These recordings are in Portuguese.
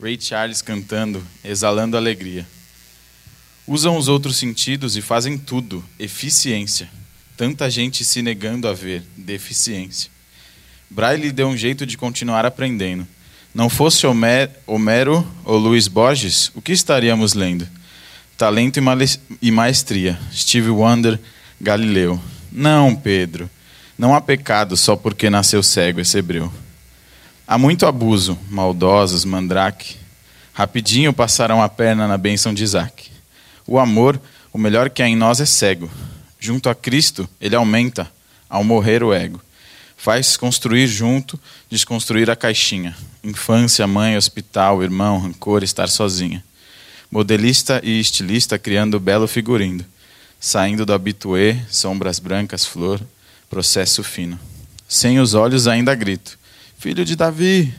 Ray Charles cantando, exalando alegria. Usam os outros sentidos e fazem tudo, eficiência. Tanta gente se negando a ver, deficiência. Braille deu um jeito de continuar aprendendo. Não fosse Homero ou Luiz Borges, o que estaríamos lendo? Talento e maestria. Steve Wonder, Galileu. Não, Pedro. Não há pecado só porque nasceu cego esse hebreu. Há muito abuso, maldosos, mandrake. Rapidinho passarão a perna na bênção de Isaac. O amor, o melhor que há em nós é cego. Junto a Cristo, ele aumenta, ao morrer o ego. Faz construir junto, desconstruir a caixinha. Infância, mãe, hospital, irmão, rancor, estar sozinha. Modelista e estilista criando belo figurino. Saindo do habitué, sombras brancas, flor, processo fino. Sem os olhos ainda grito Filho de Davi.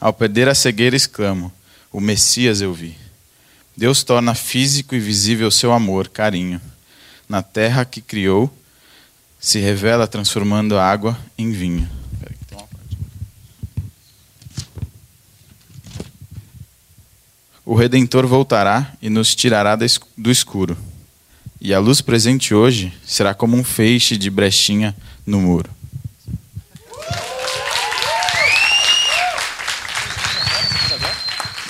Ao perder a cegueira, exclamo: O Messias eu vi. Deus torna físico e visível seu amor, carinho. Na terra que criou, se revela transformando a água em vinho. O Redentor voltará e nos tirará do escuro. E a luz presente hoje será como um feixe de brechinha no muro.